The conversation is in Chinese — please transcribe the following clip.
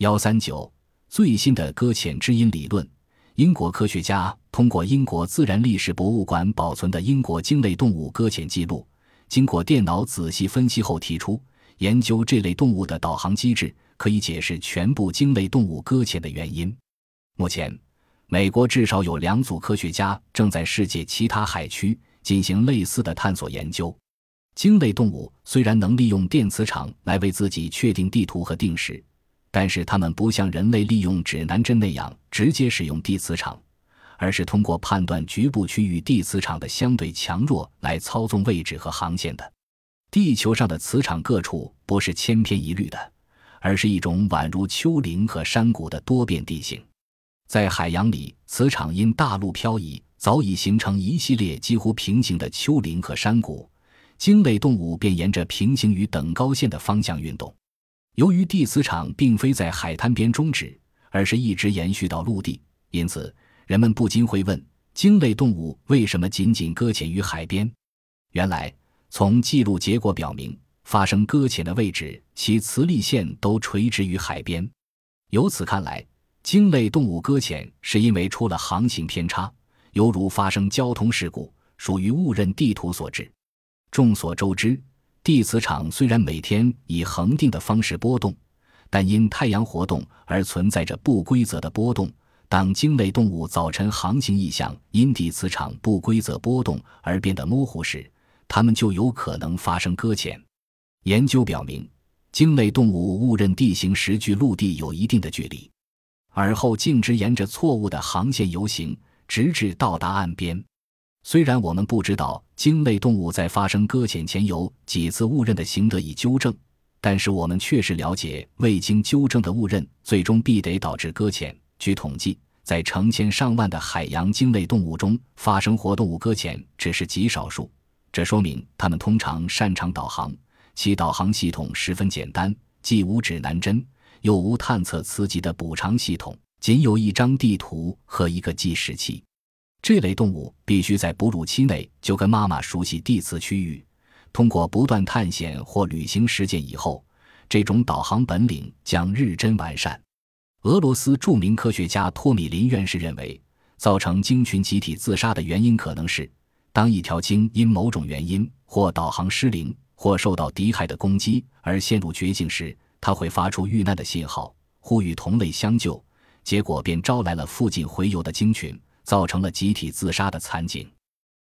幺三九最新的搁浅知音理论。英国科学家通过英国自然历史博物馆保存的英国鲸类动物搁浅记录，经过电脑仔细分析后提出，研究这类动物的导航机制可以解释全部鲸类动物搁浅的原因。目前，美国至少有两组科学家正在世界其他海区进行类似的探索研究。鲸类动物虽然能利用电磁场来为自己确定地图和定时。但是它们不像人类利用指南针那样直接使用地磁场，而是通过判断局部区域地磁场的相对强弱来操纵位置和航线的。地球上的磁场各处不是千篇一律的，而是一种宛如丘陵和山谷的多变地形。在海洋里，磁场因大陆漂移，早已形成一系列几乎平行的丘陵和山谷，鲸类动物便沿着平行于等高线的方向运动。由于地磁场并非在海滩边终止，而是一直延续到陆地，因此人们不禁会问：鲸类动物为什么仅仅搁浅于海边？原来，从记录结果表明，发生搁浅的位置其磁力线都垂直于海边。由此看来，鲸类动物搁浅是因为出了航行偏差，犹如发生交通事故，属于误认地图所致。众所周知。地磁场虽然每天以恒定的方式波动，但因太阳活动而存在着不规则的波动。当鲸类动物早晨航行意向因地磁场不规则波动而变得模糊时，它们就有可能发生搁浅。研究表明，鲸类动物误认地形时距陆地有一定的距离，而后径直沿着错误的航线游行，直至到达岸边。虽然我们不知道鲸类动物在发生搁浅前有几次误认的行得以纠正，但是我们确实了解未经纠正的误认最终必得导致搁浅。据统计，在成千上万的海洋鲸类动物中，发生活动物搁浅只是极少数。这说明它们通常擅长导航，其导航系统十分简单，既无指南针，又无探测磁极的补偿系统，仅有一张地图和一个计时器。这类动物必须在哺乳期内就跟妈妈熟悉地磁区域，通过不断探险或旅行实践以后，这种导航本领将日臻完善。俄罗斯著名科学家托米林院士认为，造成鲸群集体自杀的原因可能是：当一条鲸因某种原因或导航失灵，或受到敌害的攻击而陷入绝境时，它会发出遇难的信号，呼吁同类相救，结果便招来了附近洄游的鲸群。造成了集体自杀的惨景。